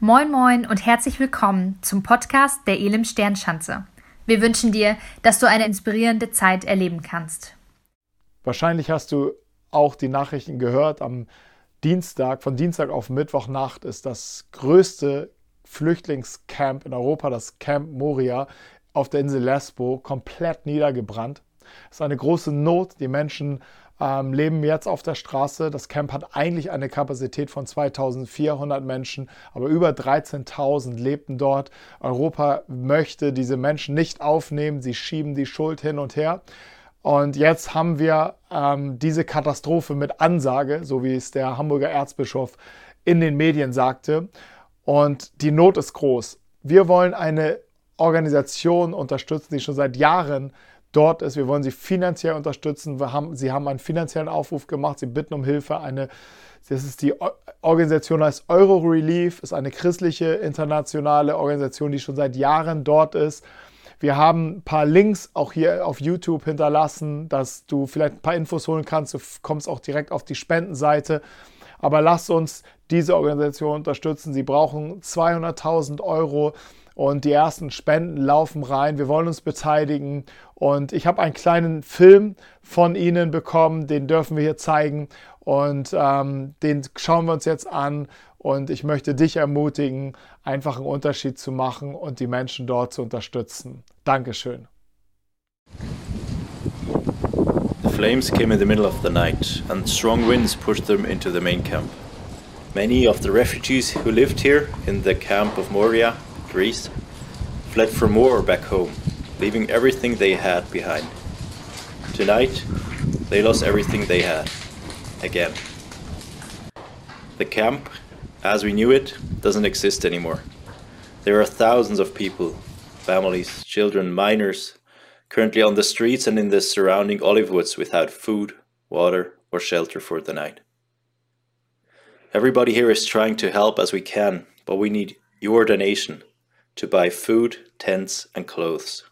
Moin Moin und herzlich willkommen zum Podcast der Elim Sternschanze. Wir wünschen dir, dass du eine inspirierende Zeit erleben kannst. Wahrscheinlich hast du auch die Nachrichten gehört. Am Dienstag, von Dienstag auf Mittwochnacht ist das größte Flüchtlingscamp in Europa, das Camp Moria, auf der Insel Lesbo, komplett niedergebrannt. Es ist eine große Not. Die Menschen ähm, leben jetzt auf der Straße. Das Camp hat eigentlich eine Kapazität von 2400 Menschen, aber über 13.000 lebten dort. Europa möchte diese Menschen nicht aufnehmen. Sie schieben die Schuld hin und her. Und jetzt haben wir ähm, diese Katastrophe mit Ansage, so wie es der Hamburger Erzbischof in den Medien sagte. Und die Not ist groß. Wir wollen eine Organisation unterstützen, die schon seit Jahren dort ist. Wir wollen sie finanziell unterstützen. Haben, sie haben einen finanziellen Aufruf gemacht. Sie bitten um Hilfe. Eine, das ist die Organisation heißt Euro Relief, ist eine christliche internationale Organisation, die schon seit Jahren dort ist. Wir haben ein paar Links auch hier auf YouTube hinterlassen, dass du vielleicht ein paar Infos holen kannst. Du kommst auch direkt auf die Spendenseite. Aber lass uns diese Organisation unterstützen. Sie brauchen 200.000 Euro und die ersten Spenden laufen rein. Wir wollen uns beteiligen und ich habe einen kleinen Film von Ihnen bekommen, den dürfen wir hier zeigen und ähm, den schauen wir uns jetzt an und ich möchte dich ermutigen, einfach einen Unterschied zu machen und die Menschen dort zu unterstützen. Dankeschön. The flames came in the middle of the night and strong winds pushed them into the main camp. Many of the refugees who lived here in the camp of Moria Greece, fled from war back home, leaving everything they had behind. Tonight, they lost everything they had. Again. The camp, as we knew it, doesn't exist anymore. There are thousands of people, families, children, minors, currently on the streets and in the surrounding olive woods without food, water, or shelter for the night. Everybody here is trying to help as we can, but we need your donation to buy food, tents, and clothes.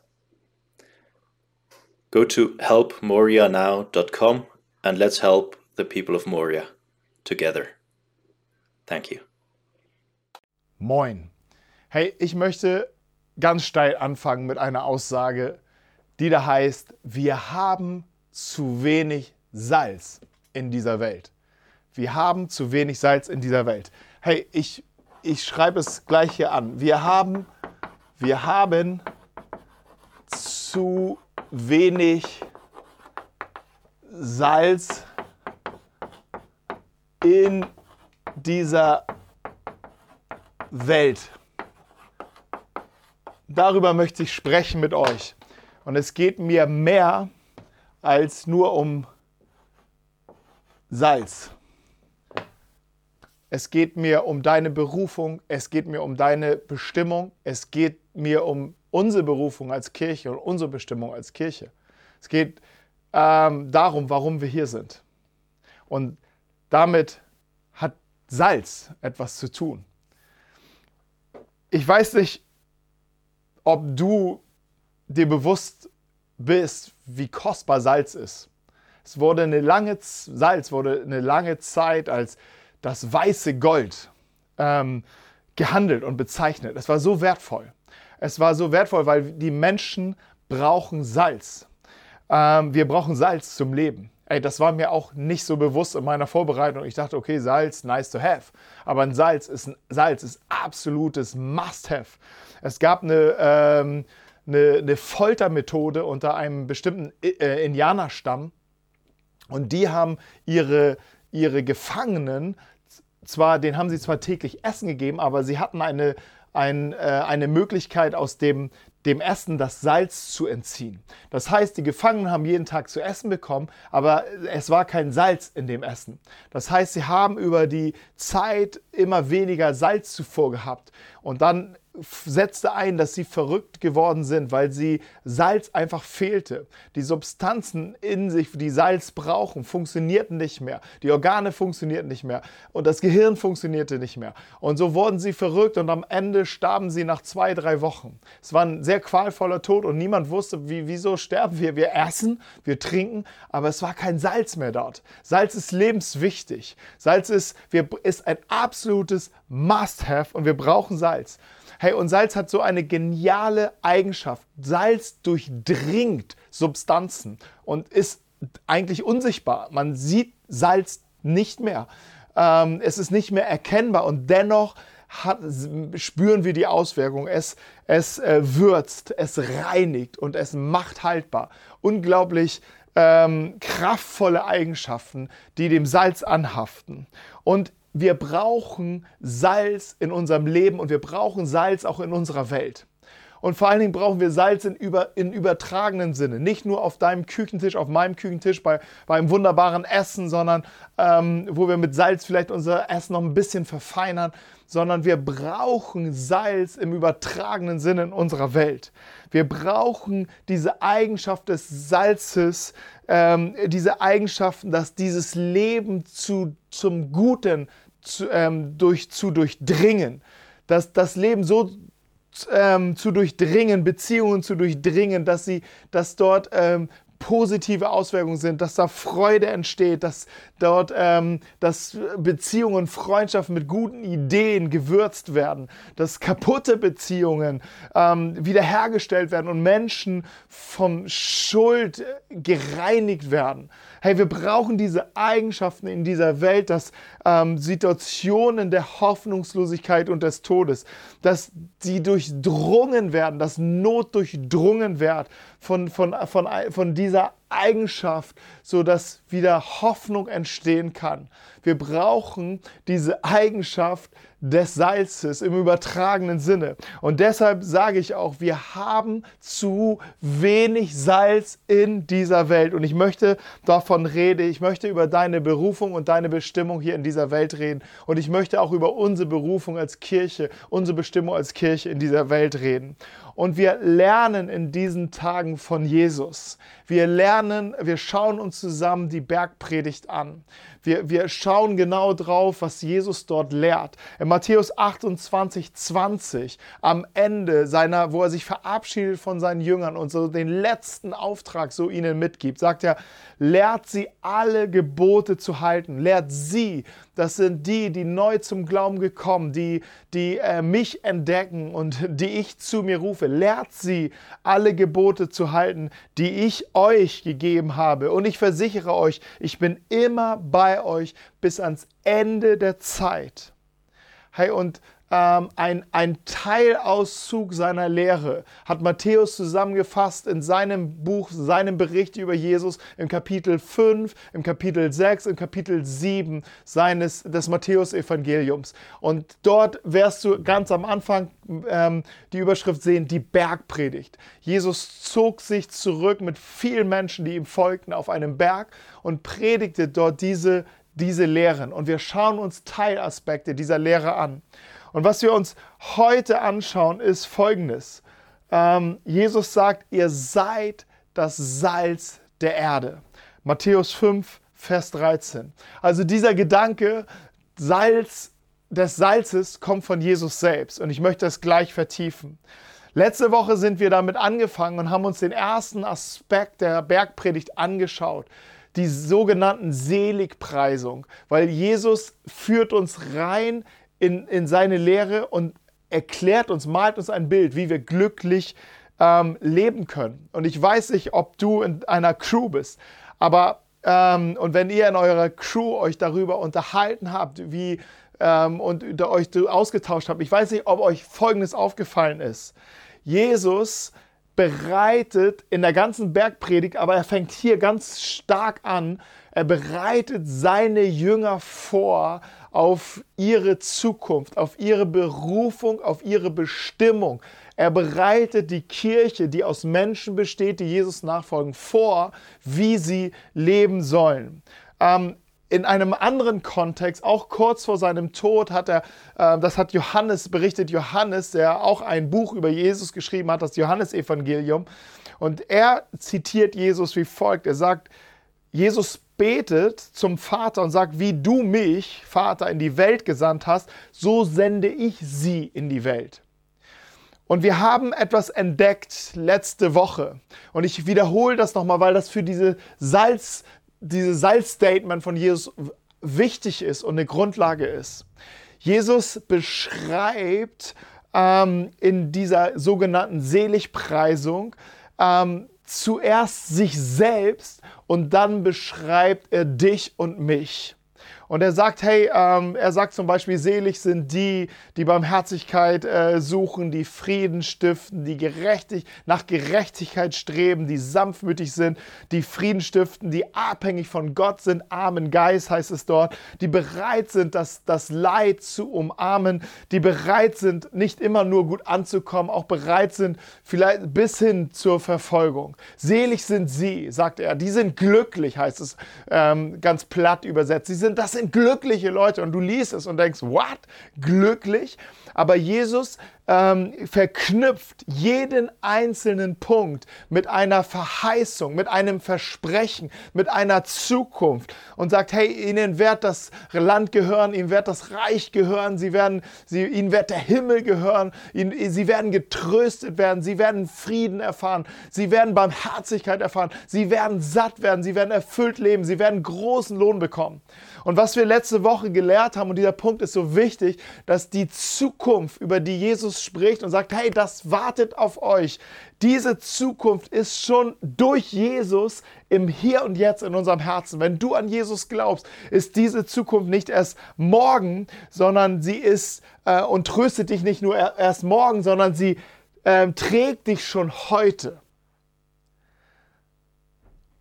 Go to helpmorianow.com and let's help the people of Moria together. Thank you. Moin. Hey, ich möchte ganz steil anfangen mit einer Aussage, die da heißt, wir haben zu wenig Salz in dieser Welt. Wir haben zu wenig Salz in dieser Welt. Hey, ich, ich schreibe es gleich hier an. Wir haben wir haben zu wenig Salz in dieser Welt. Darüber möchte ich sprechen mit euch. Und es geht mir mehr als nur um Salz. Es geht mir um deine Berufung, es geht mir um deine Bestimmung, es geht mir um unsere Berufung als Kirche und unsere Bestimmung als Kirche. Es geht ähm, darum, warum wir hier sind. Und damit hat Salz etwas zu tun. Ich weiß nicht, ob du dir bewusst bist, wie kostbar Salz ist. Es wurde eine lange Salz wurde eine lange Zeit als das weiße Gold ähm, gehandelt und bezeichnet. Es war so wertvoll. Es war so wertvoll, weil die Menschen brauchen Salz. Ähm, wir brauchen Salz zum Leben. Ey, das war mir auch nicht so bewusst in meiner Vorbereitung. Ich dachte, okay, Salz, nice to have. Aber ein Salz ist, ein Salz ist absolutes Must-have. Es gab eine, ähm, eine, eine, Foltermethode unter einem bestimmten äh, Indianerstamm. Und die haben ihre, ihre Gefangenen, zwar, den haben sie zwar täglich Essen gegeben, aber sie hatten eine, ein, äh, eine Möglichkeit aus dem, dem Essen das Salz zu entziehen. Das heißt, die Gefangenen haben jeden Tag zu essen bekommen, aber es war kein Salz in dem Essen. Das heißt, sie haben über die Zeit immer weniger Salzzufuhr gehabt. Und dann setzte ein, dass sie verrückt geworden sind, weil sie Salz einfach fehlte. Die Substanzen in sich, die Salz brauchen, funktionierten nicht mehr. Die Organe funktionierten nicht mehr und das Gehirn funktionierte nicht mehr. Und so wurden sie verrückt und am Ende starben sie nach zwei, drei Wochen. Es war ein sehr qualvoller Tod und niemand wusste, wie, wieso sterben wir. Wir essen, wir trinken, aber es war kein Salz mehr dort. Salz ist lebenswichtig. Salz ist, wir, ist ein absolutes Must-Have und wir brauchen Salz. Hey, und Salz hat so eine geniale Eigenschaft. Salz durchdringt Substanzen und ist eigentlich unsichtbar. Man sieht Salz nicht mehr. Ähm, es ist nicht mehr erkennbar und dennoch hat, spüren wir die Auswirkung. Es, es äh, würzt, es reinigt und es macht haltbar. Unglaublich ähm, kraftvolle Eigenschaften, die dem Salz anhaften. Und wir brauchen Salz in unserem Leben und wir brauchen Salz auch in unserer Welt. Und vor allen Dingen brauchen wir Salz in, über, in übertragenen Sinne. Nicht nur auf deinem Küchentisch, auf meinem Küchentisch, bei, bei einem wunderbaren Essen, sondern ähm, wo wir mit Salz vielleicht unser Essen noch ein bisschen verfeinern, sondern wir brauchen Salz im übertragenen Sinne in unserer Welt. Wir brauchen diese Eigenschaft des Salzes, ähm, diese Eigenschaften, dass dieses Leben zu, zum Guten zu, ähm, durch, zu durchdringen, dass das Leben so ähm, zu durchdringen, Beziehungen zu durchdringen, dass sie, dass dort ähm, positive Auswirkungen sind, dass da Freude entsteht, dass dort ähm, dass Beziehungen, Freundschaften mit guten Ideen gewürzt werden, dass kaputte Beziehungen ähm, wiederhergestellt werden und Menschen vom Schuld gereinigt werden. Hey, wir brauchen diese Eigenschaften in dieser Welt, dass ähm, Situationen der Hoffnungslosigkeit und des Todes, dass sie durchdrungen werden, dass Not durchdrungen wird von, von, von, von dieser Eigenschaft, sodass wieder Hoffnung entstehen kann. Wir brauchen diese Eigenschaft des Salzes im übertragenen Sinne. Und deshalb sage ich auch, wir haben zu wenig Salz in dieser Welt. Und ich möchte davon reden, ich möchte über deine Berufung und deine Bestimmung hier in dieser Welt reden. Und ich möchte auch über unsere Berufung als Kirche, unsere Bestimmung als Kirche in dieser Welt reden. Und wir lernen in diesen Tagen von Jesus. Wir lernen, wir schauen uns zusammen die Bergpredigt an. Wir, wir schauen genau drauf, was Jesus dort lehrt. In Matthäus 28, 20, am Ende seiner, wo er sich verabschiedet von seinen Jüngern und so den letzten Auftrag so ihnen mitgibt, sagt er, lehrt sie alle Gebote zu halten. Lehrt sie, das sind die, die neu zum Glauben gekommen, die, die äh, mich entdecken und die ich zu mir rufe. Lehrt sie, alle Gebote zu halten, die ich euch gegeben habe. Und ich versichere euch, ich bin immer bei euch bis ans Ende der Zeit. Hey, und ähm, ein, ein Teilauszug seiner Lehre hat Matthäus zusammengefasst in seinem Buch, seinem Bericht über Jesus im Kapitel 5, im Kapitel 6, im Kapitel 7 seines, des Matthäus-Evangeliums. Und dort wirst du ganz am Anfang ähm, die Überschrift sehen, die Bergpredigt. Jesus zog sich zurück mit vielen Menschen, die ihm folgten, auf einem Berg und predigte dort diese, diese Lehren. Und wir schauen uns Teilaspekte dieser Lehre an. Und was wir uns heute anschauen, ist Folgendes. Ähm, Jesus sagt, ihr seid das Salz der Erde. Matthäus 5, Vers 13. Also dieser Gedanke, Salz des Salzes kommt von Jesus selbst. Und ich möchte das gleich vertiefen. Letzte Woche sind wir damit angefangen und haben uns den ersten Aspekt der Bergpredigt angeschaut die sogenannten Seligpreisung, weil Jesus führt uns rein in, in seine Lehre und erklärt uns, malt uns ein Bild, wie wir glücklich ähm, leben können. Und ich weiß nicht, ob du in einer Crew bist, aber ähm, und wenn ihr in eurer Crew euch darüber unterhalten habt, wie ähm, und euch ausgetauscht habt, ich weiß nicht, ob euch Folgendes aufgefallen ist. Jesus bereitet in der ganzen Bergpredigt, aber er fängt hier ganz stark an, er bereitet seine Jünger vor auf ihre Zukunft, auf ihre Berufung, auf ihre Bestimmung. Er bereitet die Kirche, die aus Menschen besteht, die Jesus nachfolgen, vor, wie sie leben sollen. Ähm, in einem anderen Kontext, auch kurz vor seinem Tod, hat er, äh, das hat Johannes berichtet, Johannes, der auch ein Buch über Jesus geschrieben hat, das Johannesevangelium. Und er zitiert Jesus wie folgt. Er sagt, Jesus betet zum Vater und sagt, wie du mich, Vater, in die Welt gesandt hast, so sende ich sie in die Welt. Und wir haben etwas entdeckt letzte Woche. Und ich wiederhole das nochmal, weil das für diese Salz, diese Salzstatement von Jesus wichtig ist und eine Grundlage ist. Jesus beschreibt ähm, in dieser sogenannten Seligpreisung ähm, zuerst sich selbst und dann beschreibt er dich und mich. Und er sagt, hey, ähm, er sagt zum Beispiel, selig sind die, die Barmherzigkeit äh, suchen, die Frieden stiften, die gerechtig, nach Gerechtigkeit streben, die sanftmütig sind, die Frieden stiften, die abhängig von Gott sind, armen Geist heißt es dort, die bereit sind, das, das Leid zu umarmen, die bereit sind, nicht immer nur gut anzukommen, auch bereit sind, vielleicht bis hin zur Verfolgung. Selig sind sie, sagt er, die sind glücklich, heißt es ähm, ganz platt übersetzt. Sie sind das sind glückliche Leute. Und du liest es und denkst, what? Glücklich? Aber Jesus ähm, verknüpft jeden einzelnen Punkt mit einer Verheißung, mit einem Versprechen, mit einer Zukunft und sagt, hey, ihnen wird das Land gehören, ihnen wird das Reich gehören, sie werden, sie, ihnen wird der Himmel gehören, ihnen, sie werden getröstet werden, sie werden Frieden erfahren, sie werden Barmherzigkeit erfahren, sie werden satt werden, sie werden erfüllt leben, sie werden großen Lohn bekommen. Und was wir letzte Woche gelehrt haben, und dieser Punkt ist so wichtig, dass die Zukunft, über die Jesus spricht und sagt, hey, das wartet auf euch. Diese Zukunft ist schon durch Jesus im Hier und Jetzt in unserem Herzen. Wenn du an Jesus glaubst, ist diese Zukunft nicht erst morgen, sondern sie ist äh, und tröstet dich nicht nur erst morgen, sondern sie äh, trägt dich schon heute.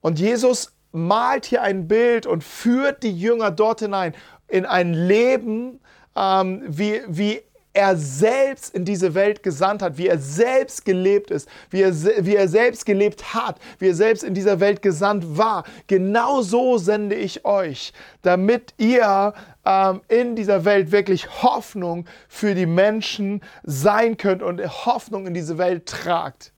Und Jesus malt hier ein Bild und führt die Jünger dort hinein in ein Leben, ähm, wie, wie er selbst in diese Welt gesandt hat, wie er selbst gelebt ist, wie er, wie er selbst gelebt hat, wie er selbst in dieser Welt gesandt war. Genau so sende ich euch, damit ihr ähm, in dieser Welt wirklich Hoffnung für die Menschen sein könnt und Hoffnung in diese Welt tragt.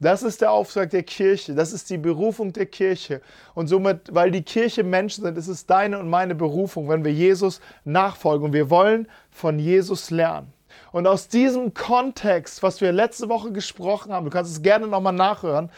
Das ist der Auftrag der Kirche, das ist die Berufung der Kirche. Und somit, weil die Kirche Menschen sind, ist es deine und meine Berufung, wenn wir Jesus nachfolgen. Und wir wollen von Jesus lernen. Und aus diesem Kontext, was wir letzte Woche gesprochen haben, du kannst es gerne nochmal nachhören,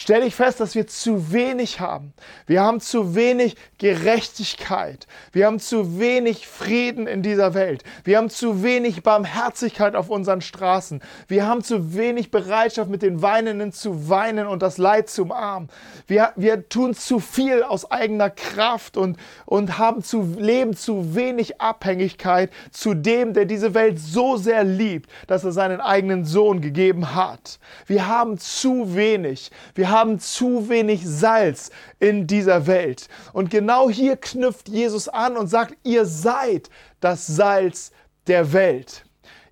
stelle ich fest, dass wir zu wenig haben. Wir haben zu wenig Gerechtigkeit. Wir haben zu wenig Frieden in dieser Welt. Wir haben zu wenig Barmherzigkeit auf unseren Straßen. Wir haben zu wenig Bereitschaft, mit den Weinenden zu weinen und das Leid zu umarmen. Wir, wir tun zu viel aus eigener Kraft und, und haben zu, leben zu wenig Abhängigkeit zu dem, der diese Welt so sehr liebt, dass er seinen eigenen Sohn gegeben hat. Wir haben zu wenig. Wir haben zu wenig Salz in dieser Welt. Und genau hier knüpft Jesus an und sagt, ihr seid das Salz der Welt.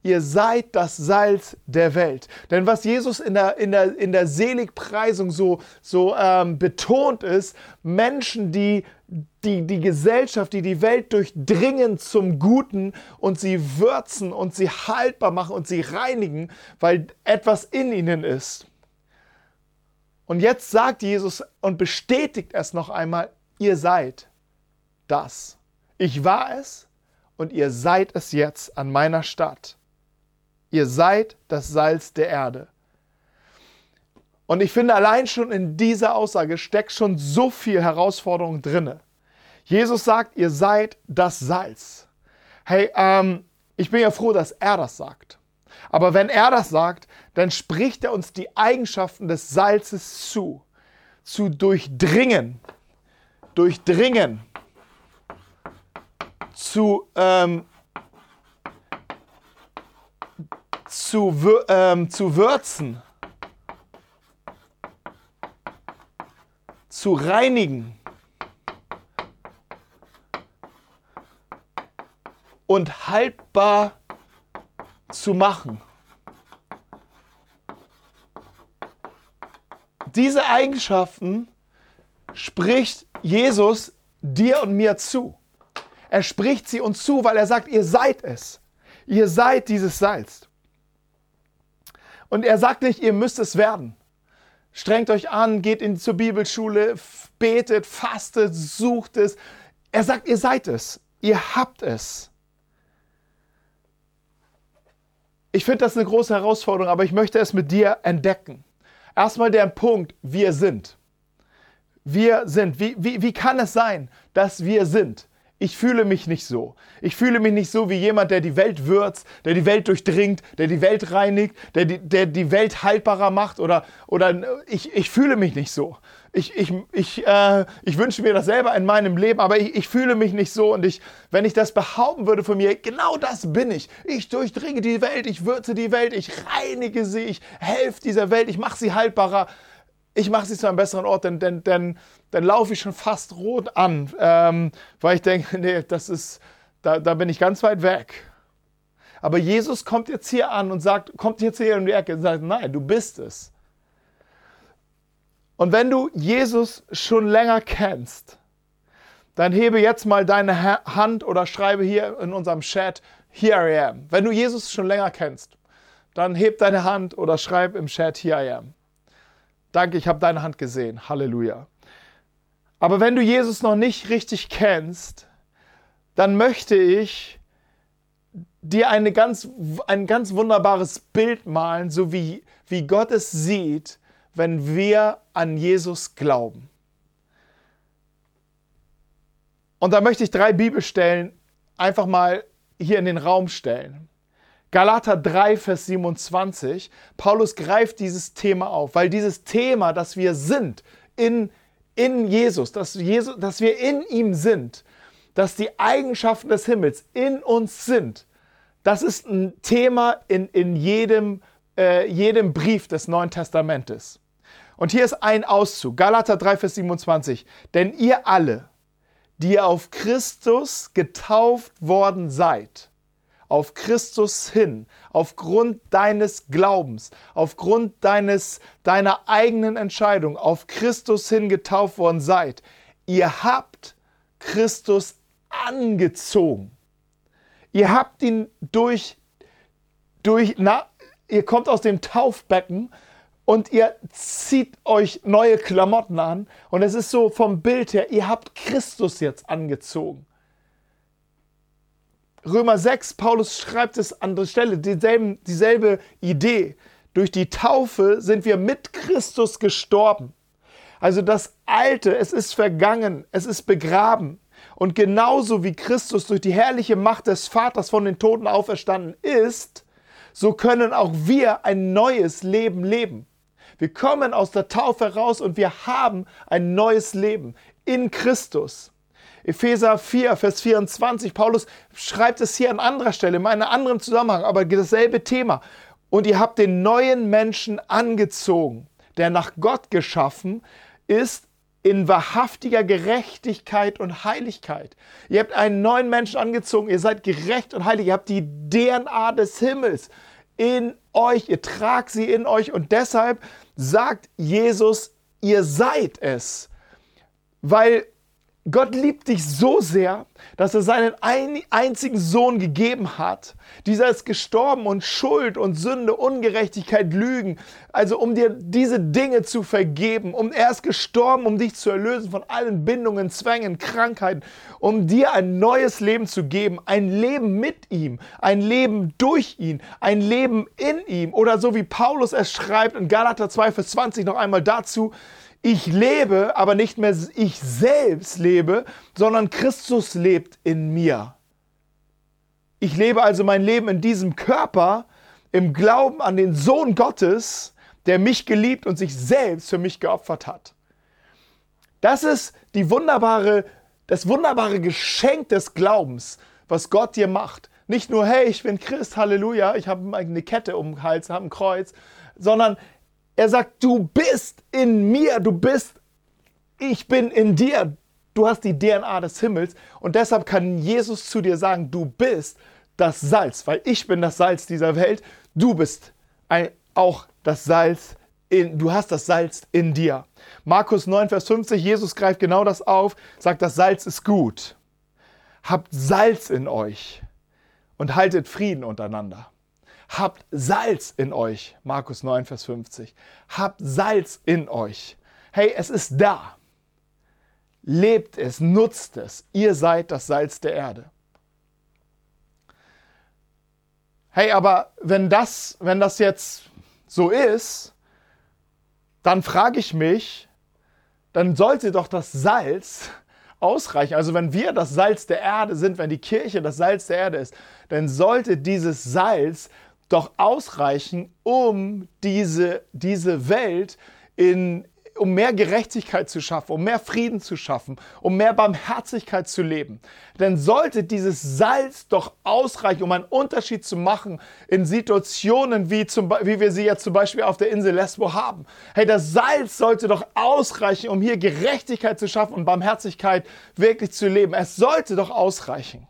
Ihr seid das Salz der Welt. Denn was Jesus in der, in der, in der Seligpreisung so, so ähm, betont ist, Menschen, die die, die Gesellschaft, die die Welt durchdringen zum Guten und sie würzen und sie haltbar machen und sie reinigen, weil etwas in ihnen ist. Und jetzt sagt Jesus und bestätigt es noch einmal, ihr seid das. Ich war es und ihr seid es jetzt an meiner Stadt. Ihr seid das Salz der Erde. Und ich finde, allein schon in dieser Aussage steckt schon so viel Herausforderung drinne. Jesus sagt, ihr seid das Salz. Hey, ähm, ich bin ja froh, dass er das sagt. Aber wenn er das sagt, dann spricht er uns die Eigenschaften des Salzes zu. Zu durchdringen. Durchdringen. Zu, ähm, zu, ähm, zu würzen. Zu reinigen. Und haltbar zu machen. Diese Eigenschaften spricht Jesus dir und mir zu. Er spricht sie uns zu, weil er sagt, ihr seid es. Ihr seid dieses Salz. Und er sagt nicht, ihr müsst es werden. Strengt euch an, geht in, zur Bibelschule, betet, fastet, sucht es. Er sagt, ihr seid es. Ihr habt es. Ich finde das eine große Herausforderung, aber ich möchte es mit dir entdecken. Erstmal der Punkt, wir sind. Wir sind. Wie, wie, wie kann es sein, dass wir sind? Ich fühle mich nicht so. Ich fühle mich nicht so wie jemand, der die Welt würzt, der die Welt durchdringt, der die Welt reinigt, der die, der die Welt haltbarer macht oder, oder ich, ich fühle mich nicht so. Ich, ich, ich, äh, ich wünsche mir das selber in meinem Leben, aber ich, ich fühle mich nicht so und ich, wenn ich das behaupten würde von mir, genau das bin ich. Ich durchdringe die Welt, ich würze die Welt, ich reinige sie, ich helfe dieser Welt, ich mache sie haltbarer ich mache sie zu einem besseren Ort, denn, denn, denn dann laufe ich schon fast rot an, ähm, weil ich denke, nee, das ist, da, da bin ich ganz weit weg. Aber Jesus kommt jetzt hier an und sagt, kommt jetzt hier in die Ecke und sagt, nein, du bist es. Und wenn du Jesus schon länger kennst, dann hebe jetzt mal deine Hand oder schreibe hier in unserem Chat, here I am. Wenn du Jesus schon länger kennst, dann heb deine Hand oder schreib im Chat, here I am. Danke, ich habe deine Hand gesehen. Halleluja. Aber wenn du Jesus noch nicht richtig kennst, dann möchte ich dir eine ganz, ein ganz wunderbares Bild malen, so wie, wie Gott es sieht, wenn wir an Jesus glauben. Und da möchte ich drei Bibelstellen einfach mal hier in den Raum stellen. Galater 3, Vers 27. Paulus greift dieses Thema auf, weil dieses Thema, dass wir sind in in Jesus, dass, Jesus, dass wir in ihm sind, dass die Eigenschaften des Himmels in uns sind, das ist ein Thema in, in jedem, äh, jedem Brief des Neuen Testamentes. Und hier ist ein Auszug, Galater 3, Vers 27. Denn ihr alle, die auf Christus getauft worden seid, auf Christus hin, aufgrund deines Glaubens, aufgrund deines, deiner eigenen Entscheidung, auf Christus hin getauft worden seid. Ihr habt Christus angezogen. Ihr habt ihn durch, durch na, ihr kommt aus dem Taufbecken und ihr zieht euch neue Klamotten an. Und es ist so vom Bild her, ihr habt Christus jetzt angezogen. Römer 6, Paulus schreibt es an anderer Stelle, dieselben, dieselbe Idee. Durch die Taufe sind wir mit Christus gestorben. Also das Alte, es ist vergangen, es ist begraben. Und genauso wie Christus durch die herrliche Macht des Vaters von den Toten auferstanden ist, so können auch wir ein neues Leben leben. Wir kommen aus der Taufe heraus und wir haben ein neues Leben in Christus. Epheser 4, Vers 24. Paulus schreibt es hier an anderer Stelle, in einem anderen Zusammenhang, aber dasselbe Thema. Und ihr habt den neuen Menschen angezogen, der nach Gott geschaffen ist in wahrhaftiger Gerechtigkeit und Heiligkeit. Ihr habt einen neuen Menschen angezogen, ihr seid gerecht und heilig, ihr habt die DNA des Himmels in euch, ihr tragt sie in euch und deshalb sagt Jesus, ihr seid es. Weil Gott liebt dich so sehr, dass er seinen einzigen Sohn gegeben hat. Dieser ist gestorben und Schuld und Sünde, Ungerechtigkeit, Lügen, also um dir diese Dinge zu vergeben. Um, er ist gestorben, um dich zu erlösen von allen Bindungen, Zwängen, Krankheiten, um dir ein neues Leben zu geben. Ein Leben mit ihm, ein Leben durch ihn, ein Leben in ihm. Oder so wie Paulus es schreibt in Galater 2, Vers 20 noch einmal dazu, ich lebe, aber nicht mehr ich selbst lebe, sondern Christus lebt in mir. Ich lebe also mein Leben in diesem Körper im Glauben an den Sohn Gottes, der mich geliebt und sich selbst für mich geopfert hat. Das ist die wunderbare, das wunderbare Geschenk des Glaubens, was Gott dir macht. Nicht nur, hey, ich bin Christ, Halleluja, ich habe eine Kette um den Hals, habe ein Kreuz, sondern er sagt, du bist in mir, du bist, ich bin in dir. Du hast die DNA des Himmels und deshalb kann Jesus zu dir sagen, du bist das Salz, weil ich bin das Salz dieser Welt, du bist ein, auch das Salz in, du hast das Salz in dir. Markus 9, Vers 50, Jesus greift genau das auf, sagt, das Salz ist gut. Habt Salz in euch und haltet Frieden untereinander. Habt Salz in euch. Markus 9, Vers 50. Habt Salz in euch. Hey, es ist da. Lebt es, nutzt es. Ihr seid das Salz der Erde. Hey, aber wenn das, wenn das jetzt so ist, dann frage ich mich, dann sollte doch das Salz ausreichen. Also wenn wir das Salz der Erde sind, wenn die Kirche das Salz der Erde ist, dann sollte dieses Salz doch ausreichen, um diese, diese Welt in, um mehr Gerechtigkeit zu schaffen, um mehr Frieden zu schaffen, um mehr Barmherzigkeit zu leben. Denn sollte dieses Salz doch ausreichen, um einen Unterschied zu machen in Situationen, wie, zum, wie wir sie jetzt zum Beispiel auf der Insel Lesbo haben. Hey, das Salz sollte doch ausreichen, um hier Gerechtigkeit zu schaffen und Barmherzigkeit wirklich zu leben. Es sollte doch ausreichen.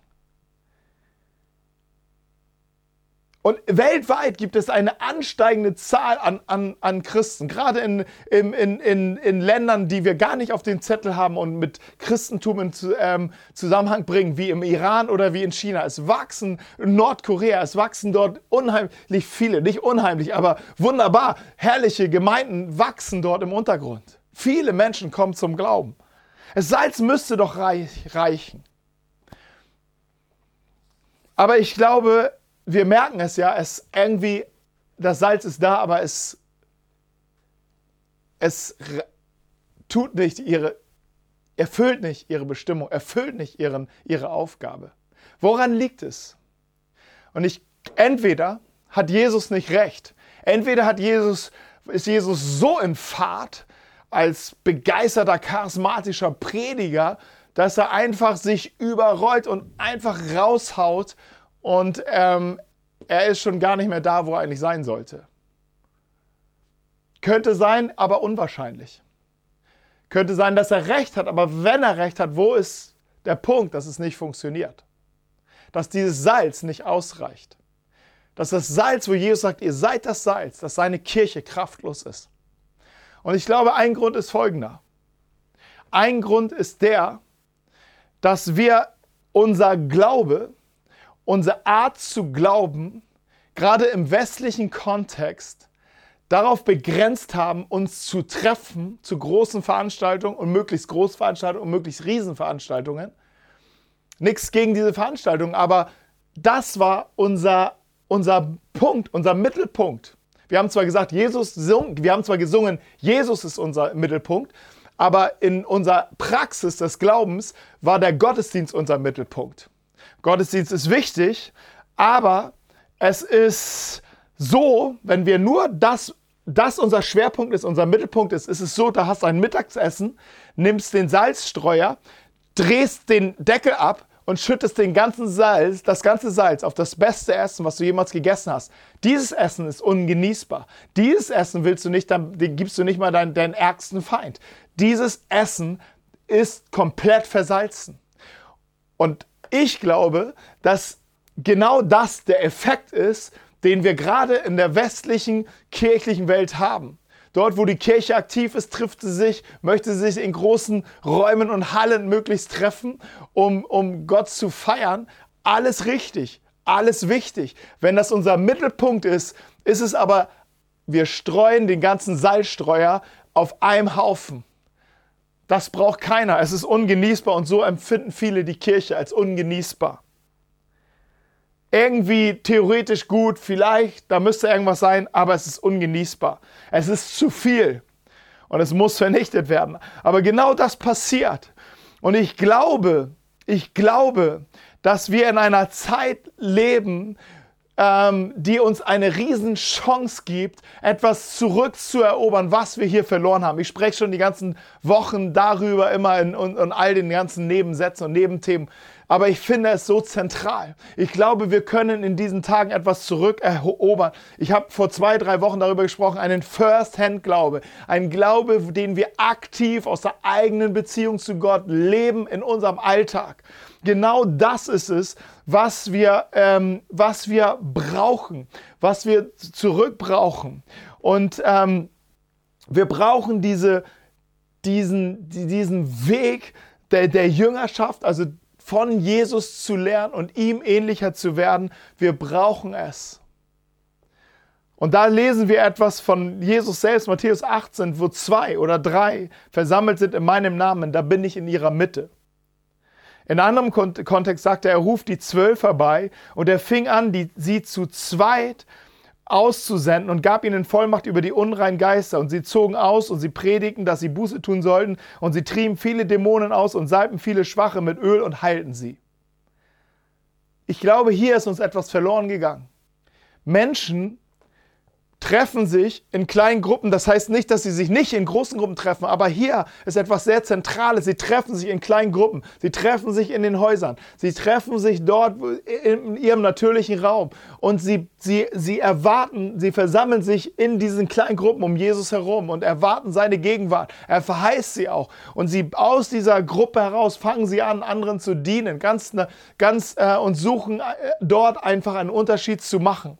Und weltweit gibt es eine ansteigende Zahl an, an, an Christen, gerade in, in, in, in Ländern, die wir gar nicht auf dem Zettel haben und mit Christentum in ähm, Zusammenhang bringen, wie im Iran oder wie in China. Es wachsen in Nordkorea, es wachsen dort unheimlich viele, nicht unheimlich, aber wunderbar, herrliche Gemeinden wachsen dort im Untergrund. Viele Menschen kommen zum Glauben. Das Salz müsste doch reich, reichen. Aber ich glaube, wir merken es ja, es irgendwie, das Salz ist da, aber es, es tut nicht ihre, erfüllt nicht ihre Bestimmung, erfüllt nicht ihren, ihre Aufgabe. Woran liegt es? Und ich, entweder hat Jesus nicht recht, entweder hat Jesus, ist Jesus so in Fahrt als begeisterter, charismatischer Prediger, dass er einfach sich überrollt und einfach raushaut und ähm, er ist schon gar nicht mehr da, wo er eigentlich sein sollte. Könnte sein, aber unwahrscheinlich. Könnte sein, dass er recht hat, aber wenn er recht hat, wo ist der Punkt, dass es nicht funktioniert? Dass dieses Salz nicht ausreicht. Dass das Salz, wo Jesus sagt, ihr seid das Salz, dass seine Kirche kraftlos ist. Und ich glaube, ein Grund ist folgender. Ein Grund ist der, dass wir unser Glaube unsere Art zu glauben, gerade im westlichen Kontext, darauf begrenzt haben, uns zu treffen zu großen Veranstaltungen und möglichst Großveranstaltungen und möglichst Riesenveranstaltungen. Nichts gegen diese Veranstaltungen, aber das war unser, unser Punkt, unser Mittelpunkt. Wir haben zwar gesagt, Jesus, wir haben zwar gesungen, Jesus ist unser Mittelpunkt, aber in unserer Praxis des Glaubens war der Gottesdienst unser Mittelpunkt. Gottesdienst ist wichtig, aber es ist so, wenn wir nur das, das unser Schwerpunkt ist, unser Mittelpunkt ist, ist es so, da hast du ein Mittagsessen, nimmst den Salzstreuer, drehst den Deckel ab und schüttest den ganzen Salz, das ganze Salz auf das beste Essen, was du jemals gegessen hast. Dieses Essen ist ungenießbar. Dieses Essen willst du nicht, dann gibst du nicht mal deinen, deinen ärgsten Feind. Dieses Essen ist komplett versalzen. Und ich glaube, dass genau das der Effekt ist, den wir gerade in der westlichen kirchlichen Welt haben. Dort, wo die Kirche aktiv ist, trifft sie sich, möchte sie sich in großen Räumen und Hallen möglichst treffen, um, um Gott zu feiern. Alles richtig, alles wichtig. Wenn das unser Mittelpunkt ist, ist es aber, wir streuen den ganzen Salzstreuer auf einem Haufen. Das braucht keiner. Es ist ungenießbar und so empfinden viele die Kirche als ungenießbar. Irgendwie theoretisch gut, vielleicht, da müsste irgendwas sein, aber es ist ungenießbar. Es ist zu viel und es muss vernichtet werden. Aber genau das passiert. Und ich glaube, ich glaube, dass wir in einer Zeit leben, ähm, die uns eine Riesenchance gibt, etwas zurückzuerobern, was wir hier verloren haben. Ich spreche schon die ganzen Wochen darüber, immer in, in, in all den ganzen Nebensätzen und Nebenthemen. Aber ich finde es so zentral. Ich glaube, wir können in diesen Tagen etwas zurückerobern. Ich habe vor zwei, drei Wochen darüber gesprochen, einen First-Hand-Glaube. Ein Glaube, den wir aktiv aus der eigenen Beziehung zu Gott leben in unserem Alltag. Genau das ist es, was wir, ähm, was wir brauchen, was wir zurückbrauchen. Und ähm, Wir brauchen diese, diesen, diesen Weg der, der Jüngerschaft, also von Jesus zu lernen und ihm ähnlicher zu werden. Wir brauchen es. Und da lesen wir etwas von Jesus selbst, Matthäus 18, wo zwei oder drei versammelt sind in meinem Namen, da bin ich in ihrer Mitte. In anderem Kontext sagt er, er ruft die zwölf herbei und er fing an, die, sie zu zweit auszusenden und gab ihnen Vollmacht über die unreinen Geister. Und sie zogen aus und sie predigten, dass sie Buße tun sollten. Und sie trieben viele Dämonen aus und salbten viele Schwache mit Öl und heilten sie. Ich glaube, hier ist uns etwas verloren gegangen. Menschen treffen sich in kleinen Gruppen. Das heißt nicht, dass sie sich nicht in großen Gruppen treffen, aber hier ist etwas sehr Zentrales. Sie treffen sich in kleinen Gruppen. Sie treffen sich in den Häusern. Sie treffen sich dort in ihrem natürlichen Raum. Und sie, sie, sie erwarten, sie versammeln sich in diesen kleinen Gruppen um Jesus herum und erwarten seine Gegenwart. Er verheißt sie auch. Und sie aus dieser Gruppe heraus fangen sie an, anderen zu dienen, ganz, ganz äh, und suchen äh, dort einfach einen Unterschied zu machen.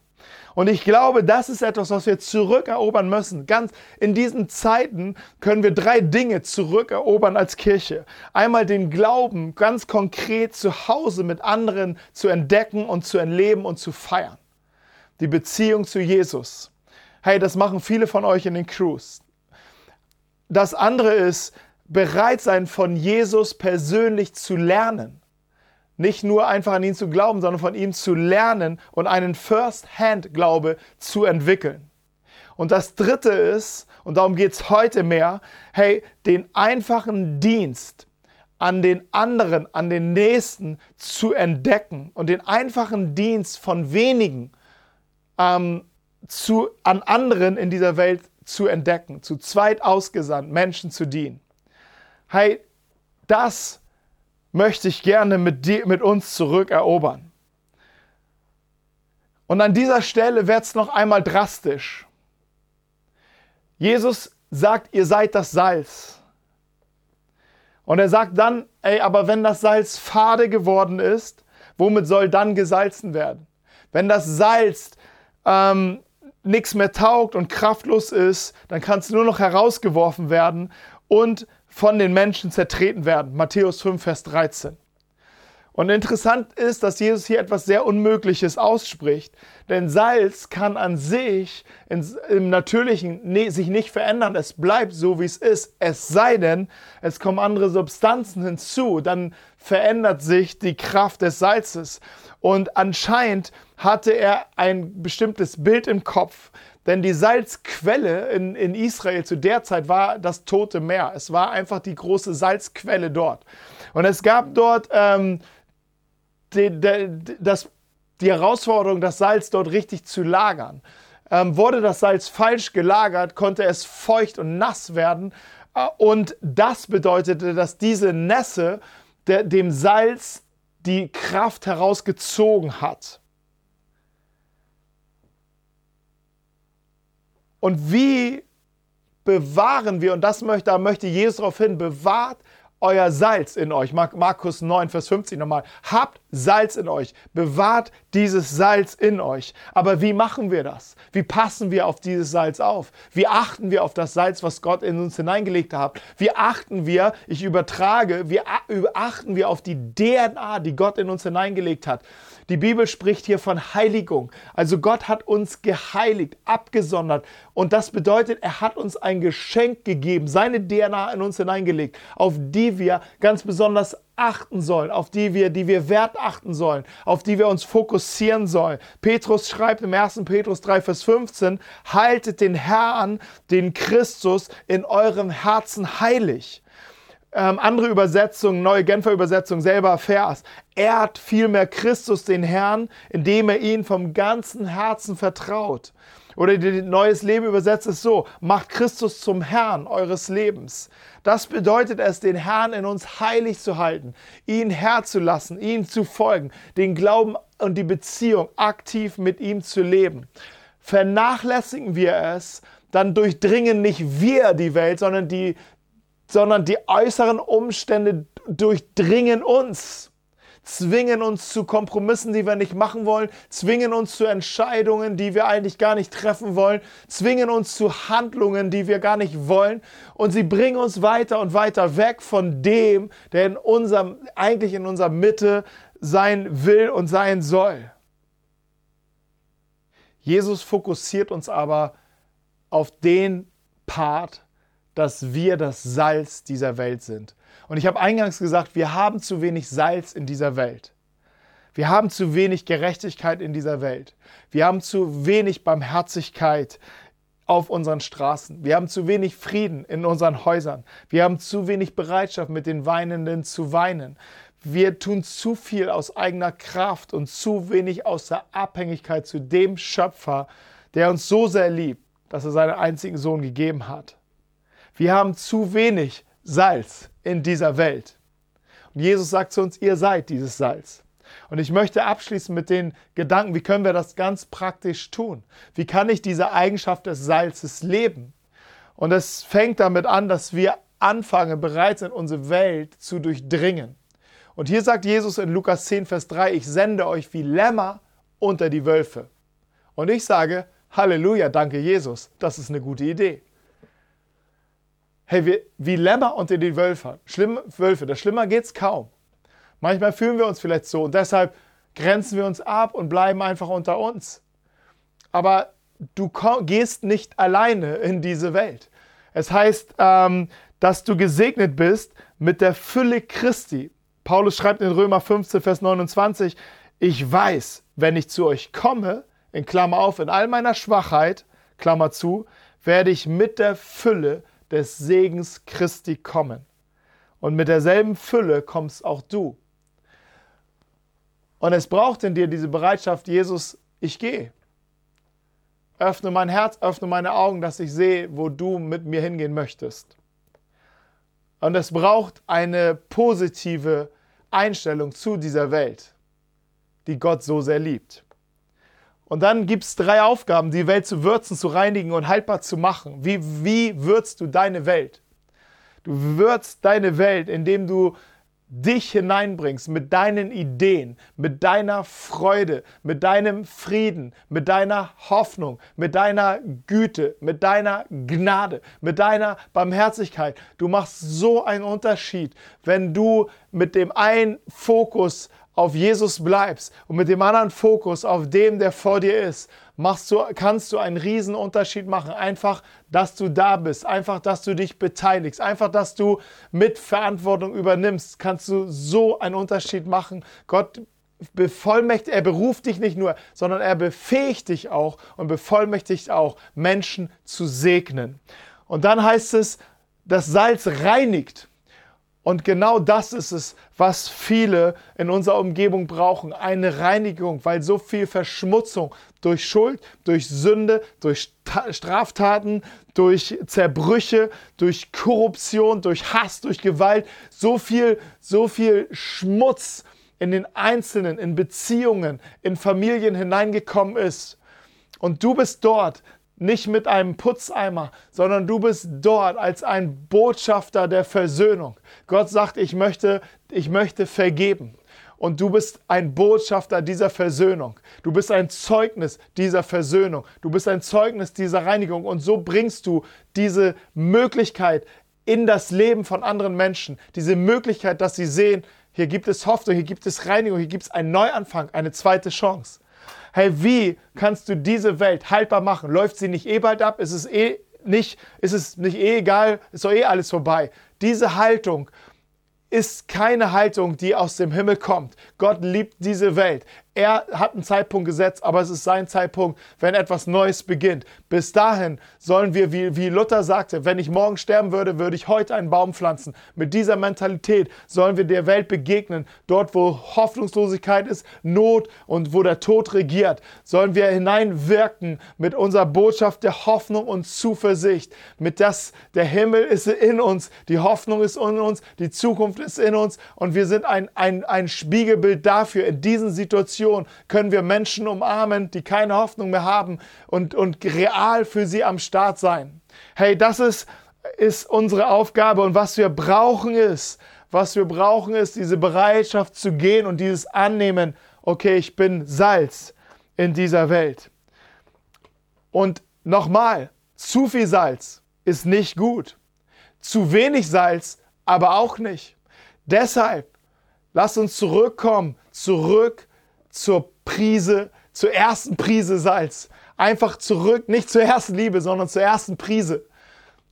Und ich glaube, das ist etwas, was wir zurückerobern müssen. Ganz in diesen Zeiten können wir drei Dinge zurückerobern als Kirche. Einmal den Glauben ganz konkret zu Hause mit anderen zu entdecken und zu erleben und zu feiern. Die Beziehung zu Jesus. Hey, das machen viele von euch in den Crews. Das andere ist, bereit sein, von Jesus persönlich zu lernen nicht nur einfach an ihn zu glauben, sondern von ihm zu lernen und einen First-Hand-Glaube zu entwickeln. Und das Dritte ist, und darum geht es heute mehr, hey, den einfachen Dienst an den anderen, an den Nächsten zu entdecken und den einfachen Dienst von wenigen ähm, zu, an anderen in dieser Welt zu entdecken, zu zweit ausgesandt, Menschen zu dienen. Hey, das möchte ich gerne mit, die, mit uns zurückerobern. Und an dieser Stelle wird es noch einmal drastisch. Jesus sagt, ihr seid das Salz. Und er sagt dann, ey, aber wenn das Salz fade geworden ist, womit soll dann gesalzen werden? Wenn das Salz ähm, nichts mehr taugt und kraftlos ist, dann kann es nur noch herausgeworfen werden und von den Menschen zertreten werden. Matthäus 5, Vers 13. Und interessant ist, dass Jesus hier etwas sehr Unmögliches ausspricht. Denn Salz kann an sich im Natürlichen ne, sich nicht verändern. Es bleibt so, wie es ist. Es sei denn, es kommen andere Substanzen hinzu. Dann verändert sich die Kraft des Salzes. Und anscheinend hatte er ein bestimmtes Bild im Kopf, denn die Salzquelle in, in Israel zu der Zeit war das Tote Meer. Es war einfach die große Salzquelle dort. Und es gab dort ähm, die, die, das, die Herausforderung, das Salz dort richtig zu lagern. Ähm, wurde das Salz falsch gelagert, konnte es feucht und nass werden. Äh, und das bedeutete, dass diese Nässe der, dem Salz die Kraft herausgezogen hat. Und wie bewahren wir, und das möchte, da möchte Jesus darauf hin, bewahrt euer Salz in euch. Markus 9, Vers 50 nochmal. Habt Salz in euch. Bewahrt dieses Salz in euch. Aber wie machen wir das? Wie passen wir auf dieses Salz auf? Wie achten wir auf das Salz, was Gott in uns hineingelegt hat? Wie achten wir, ich übertrage, wie achten wir auf die DNA, die Gott in uns hineingelegt hat? Die Bibel spricht hier von Heiligung. Also Gott hat uns geheiligt, abgesondert. Und das bedeutet, er hat uns ein Geschenk gegeben, seine DNA in uns hineingelegt, auf die wir ganz besonders achten sollen, auf die wir, die wir Wert achten sollen, auf die wir uns fokussieren sollen. Petrus schreibt im 1. Petrus 3, Vers 15, haltet den Herrn, den Christus in eurem Herzen heilig. Ähm, andere Übersetzungen, neue Genfer Übersetzung, selber Vers. Ehrt vielmehr Christus den Herrn, indem er ihn vom ganzen Herzen vertraut. Oder die Neues Leben übersetzt es so, macht Christus zum Herrn eures Lebens. Das bedeutet es, den Herrn in uns heilig zu halten, ihn Herr zu lassen, ihm zu folgen, den Glauben und die Beziehung aktiv mit ihm zu leben. Vernachlässigen wir es, dann durchdringen nicht wir die Welt, sondern die, sondern die äußeren Umstände durchdringen uns. Zwingen uns zu Kompromissen, die wir nicht machen wollen, zwingen uns zu Entscheidungen, die wir eigentlich gar nicht treffen wollen, zwingen uns zu Handlungen, die wir gar nicht wollen und sie bringen uns weiter und weiter weg von dem, der in unserem, eigentlich in unserer Mitte sein will und sein soll. Jesus fokussiert uns aber auf den Part, dass wir das Salz dieser Welt sind. Und ich habe eingangs gesagt, wir haben zu wenig Salz in dieser Welt. Wir haben zu wenig Gerechtigkeit in dieser Welt. Wir haben zu wenig Barmherzigkeit auf unseren Straßen. Wir haben zu wenig Frieden in unseren Häusern. Wir haben zu wenig Bereitschaft, mit den Weinenden zu weinen. Wir tun zu viel aus eigener Kraft und zu wenig aus der Abhängigkeit zu dem Schöpfer, der uns so sehr liebt, dass er seinen einzigen Sohn gegeben hat. Wir haben zu wenig Salz in dieser Welt. Und Jesus sagt zu uns, ihr seid dieses Salz. Und ich möchte abschließen mit den Gedanken, wie können wir das ganz praktisch tun? Wie kann ich diese Eigenschaft des Salzes leben? Und es fängt damit an, dass wir anfangen, bereit sind, unsere Welt zu durchdringen. Und hier sagt Jesus in Lukas 10, Vers 3, ich sende euch wie Lämmer unter die Wölfe. Und ich sage, Halleluja, danke Jesus, das ist eine gute Idee hey, wir, wie Lämmer unter die Wölfe. Schlimm, Wölfe, das schlimmer geht's kaum. Manchmal fühlen wir uns vielleicht so und deshalb grenzen wir uns ab und bleiben einfach unter uns. Aber du gehst nicht alleine in diese Welt. Es heißt, ähm, dass du gesegnet bist mit der Fülle Christi. Paulus schreibt in Römer 15, Vers 29, ich weiß, wenn ich zu euch komme, in Klammer auf, in all meiner Schwachheit, Klammer zu, werde ich mit der Fülle des Segens Christi kommen. Und mit derselben Fülle kommst auch du. Und es braucht in dir diese Bereitschaft, Jesus, ich gehe. Öffne mein Herz, öffne meine Augen, dass ich sehe, wo du mit mir hingehen möchtest. Und es braucht eine positive Einstellung zu dieser Welt, die Gott so sehr liebt. Und dann gibt es drei Aufgaben, die Welt zu würzen, zu reinigen und haltbar zu machen. Wie, wie würzt du deine Welt? Du würzt deine Welt, indem du dich hineinbringst mit deinen Ideen, mit deiner Freude, mit deinem Frieden, mit deiner Hoffnung, mit deiner Güte, mit deiner Gnade, mit deiner Barmherzigkeit. Du machst so einen Unterschied, wenn du mit dem einen Fokus auf Jesus bleibst und mit dem anderen Fokus auf dem, der vor dir ist, machst du, kannst du einen riesen Unterschied machen. Einfach, dass du da bist, einfach, dass du dich beteiligst, einfach, dass du mit Verantwortung übernimmst, kannst du so einen Unterschied machen. Gott bevollmächtigt, er beruft dich nicht nur, sondern er befähigt dich auch und bevollmächtigt auch, Menschen zu segnen. Und dann heißt es, das Salz reinigt. Und genau das ist es, was viele in unserer Umgebung brauchen. Eine Reinigung, weil so viel Verschmutzung durch Schuld, durch Sünde, durch Straftaten, durch Zerbrüche, durch Korruption, durch Hass, durch Gewalt, so viel, so viel Schmutz in den Einzelnen, in Beziehungen, in Familien hineingekommen ist. Und du bist dort, nicht mit einem Putzeimer, sondern du bist dort als ein Botschafter der Versöhnung. Gott sagt, ich möchte, ich möchte vergeben. Und du bist ein Botschafter dieser Versöhnung. Du bist ein Zeugnis dieser Versöhnung. Du bist ein Zeugnis dieser Reinigung. Und so bringst du diese Möglichkeit in das Leben von anderen Menschen. Diese Möglichkeit, dass sie sehen, hier gibt es Hoffnung, hier gibt es Reinigung, hier gibt es einen Neuanfang, eine zweite Chance. Hey, wie kannst du diese Welt haltbar machen? Läuft sie nicht eh bald ab? Ist es eh nicht, ist es nicht eh egal? Ist doch eh alles vorbei. Diese Haltung ist keine Haltung, die aus dem Himmel kommt. Gott liebt diese Welt. Er hat einen Zeitpunkt gesetzt, aber es ist sein Zeitpunkt, wenn etwas Neues beginnt. Bis dahin sollen wir, wie, wie Luther sagte, wenn ich morgen sterben würde, würde ich heute einen Baum pflanzen. Mit dieser Mentalität sollen wir der Welt begegnen. Dort, wo Hoffnungslosigkeit ist, Not und wo der Tod regiert, sollen wir hineinwirken mit unserer Botschaft der Hoffnung und Zuversicht. Mit das, der Himmel ist in uns, die Hoffnung ist in uns, die Zukunft ist in uns und wir sind ein, ein, ein Spiegelbild dafür in diesen Situationen Situation können wir Menschen umarmen, die keine Hoffnung mehr haben und, und real für sie am Start sein. Hey, das ist, ist unsere Aufgabe und was wir brauchen ist, Was wir brauchen, ist diese Bereitschaft zu gehen und dieses Annehmen, okay, ich bin Salz in dieser Welt. Und nochmal, zu viel Salz ist nicht gut. Zu wenig Salz aber auch nicht. Deshalb, lasst uns zurückkommen, zurück zur Prise, zur ersten Prise Salz. Einfach zurück, nicht zur ersten Liebe, sondern zur ersten Prise.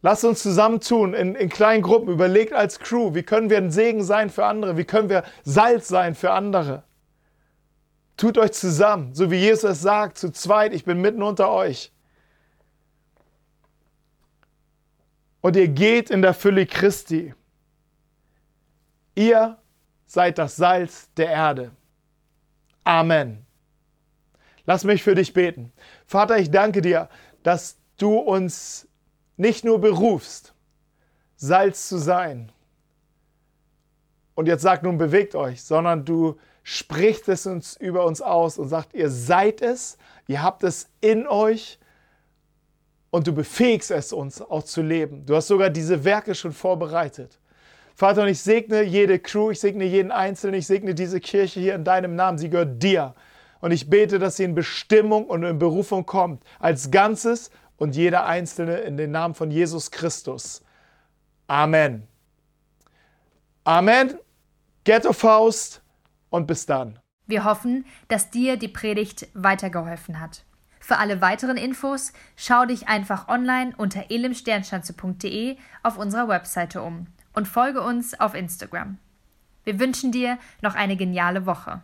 Lasst uns zusammentun in, in kleinen Gruppen. Überlegt als Crew, wie können wir ein Segen sein für andere? Wie können wir Salz sein für andere? Tut euch zusammen, so wie Jesus es sagt, zu zweit, ich bin mitten unter euch. Und ihr geht in der Fülle Christi. Ihr seid das Salz der Erde. Amen. Lass mich für dich beten. Vater, ich danke dir, dass du uns nicht nur berufst, Salz zu sein. Und jetzt sag nun, bewegt euch, sondern du sprichst es uns über uns aus und sagt, ihr seid es, ihr habt es in euch und du befähigst es uns auch zu leben. Du hast sogar diese Werke schon vorbereitet. Vater, und ich segne jede Crew, ich segne jeden Einzelnen, ich segne diese Kirche hier in deinem Namen. Sie gehört dir. Und ich bete, dass sie in Bestimmung und in Berufung kommt, als Ganzes und jeder Einzelne in den Namen von Jesus Christus. Amen. Amen. Ghetto Faust und bis dann. Wir hoffen, dass dir die Predigt weitergeholfen hat. Für alle weiteren Infos schau dich einfach online unter elimsternschanze.de auf unserer Webseite um und folge uns auf Instagram. Wir wünschen dir noch eine geniale Woche.